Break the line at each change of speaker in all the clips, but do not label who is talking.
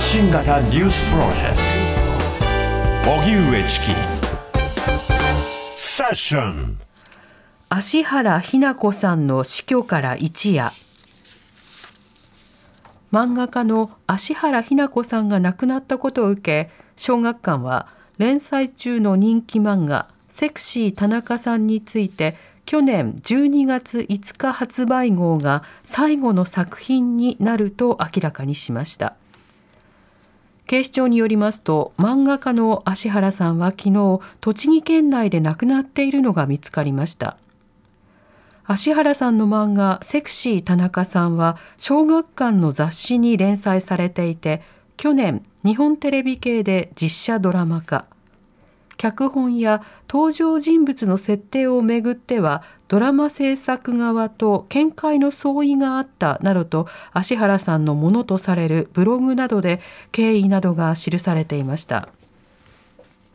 発信型ニュースプロジェクト。荻上チキ。セッション。
芦原日奈子さんの死去から一夜。漫画家の芦原日奈子さんが亡くなったことを受け小学館は連載中の人気漫画「セクシー田中さん」について去年12月5日発売号が最後の作品になると明らかにしました。警視庁によりますと漫画家の芦原さんは昨日栃木県内で亡くなっているのが見つかりました。芦原さんの漫画「セクシー田中さん」は小学館の雑誌に連載されていて去年日本テレビ系で実写ドラマ化。脚本や登場人物の設定をめぐってはドラマ制作側と見解の相違があったなどと芦原さんのものとされるブログなどで経緯などが記されていました。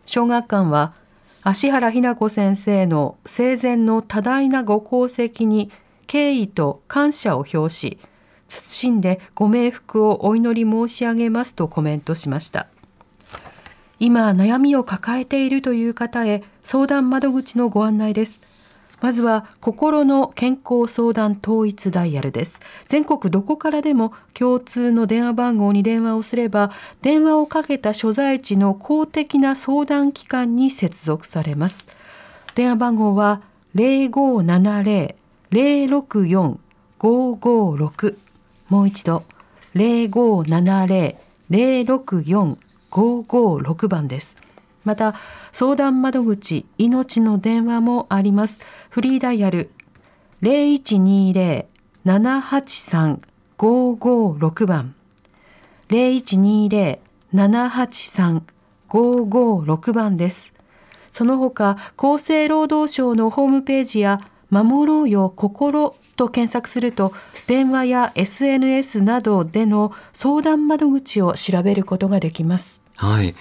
小学館は芦原日奈子先生の生前の多大なご功績に敬意と感謝を表し謹んでご冥福をお祈り申し上げますとコメントしました。今悩みを抱えているという方へ相談窓口のご案内です。まずは心の健康相談統一ダイヤルです。全国どこからでも共通の電話番号に電話をすれば、電話をかけた所在地の公的な相談機関に接続されます。電話番号は0570-064-556もう一度0570-064-556 556番です。また、相談窓口、命の電話もあります。フリーダイヤル0120-783-556番。0120-783-556番です。その他、厚生労働省のホームページや、守ろうよ心と検索すると電話や SNS などでの相談窓口を調べることができます。
はい。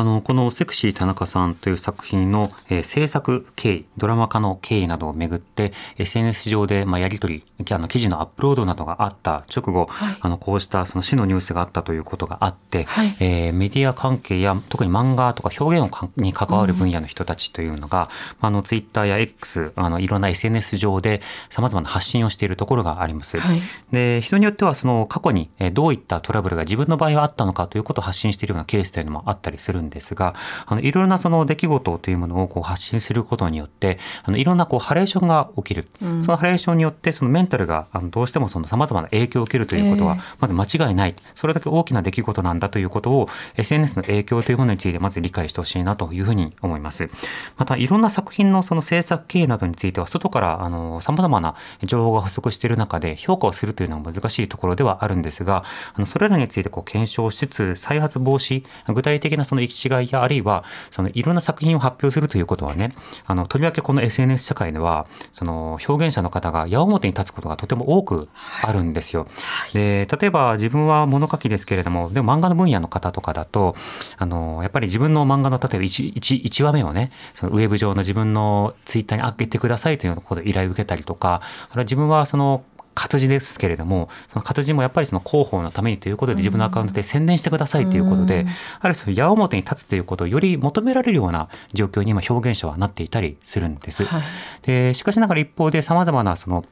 あのこの「セクシー田中さん」という作品の、えー、制作経緯ドラマ化の経緯などをめぐって SNS 上で、まあ、やり取りあの記事のアップロードなどがあった直後、はい、あのこうしたその死のニュースがあったということがあって、はい、えー、メディア関係や特に漫画とか表現に関わる分野の人たちというのが、うん、あのツイッターや X あのいろんな SNS 上でさまざまな発信をしているところがあります。はい、で人によってはその過去にどういったトラブルが自分の場合はあったのかということを発信しているようなケースというのもあったりするんですが、あのいろいろなその出来事というものをこう発信することによって、あのいろんなこうハレーションが起きる。うん、そのハレーションによってそのメンタルがあのどうしてもその様々な影響を受けるということはまず間違いない。それだけ大きな出来事なんだということを SNS の影響というものについてまず理解してほしいなというふうに思います。またいろんな作品のその制作経営などについては外からあの様々な情報が不足している中で評価をするというのは難しいところではあるんですが、あのそれらについてこう検証しつつ再発防止、具体的なその違いやあるいはそのいろんな作品を発表するということはね、あの、とりわけこの SNS 社会では、その表現者の方が矢面に立つことがとても多くあるんですよ。で、例えば自分は物書きですけれども、でも漫画の分野の方とかだと、あの、やっぱり自分の漫画の例えば 1, 1, 1話目をね、そのウェブ上の自分のツイッターに開けてくださいということで依頼を受けたりとか、あるいは自分はその活字ですけれども、その活字もやっぱりその広報のためにということで自分のアカウントで宣伝してくださいということで、ある種矢面に立つということをより求められるような状況に今表現者はなっていたりするんです。はい、でしかしながら一方で様々なその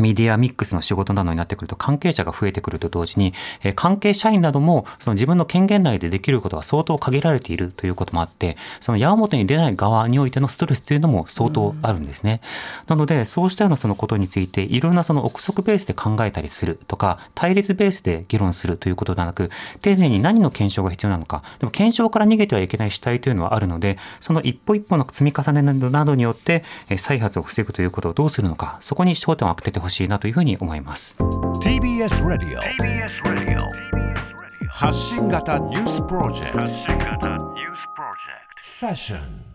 メディアミックスの仕事などになってくると関係者が増えてくると同時に、え関係社員などもその自分の権限内でできることは相当限られているということもあって、その矢面に出ない側においてのストレスというのも相当あるんですね。なので、そうしたようなそのことについて、いろんなその憶測ベースで考えたりするとか、対立ベースで議論するということではなく、丁寧に何の検証が必要なのか、でも検証から逃げてはいけない主体というのはあるので、その一歩一歩の積み重ねなどによって、再発を防ぐということをどうするのか、そこに焦点を当ててほしいなというふうに思います。
TBS ラディオ発信型ニュースプロジェクト。セッション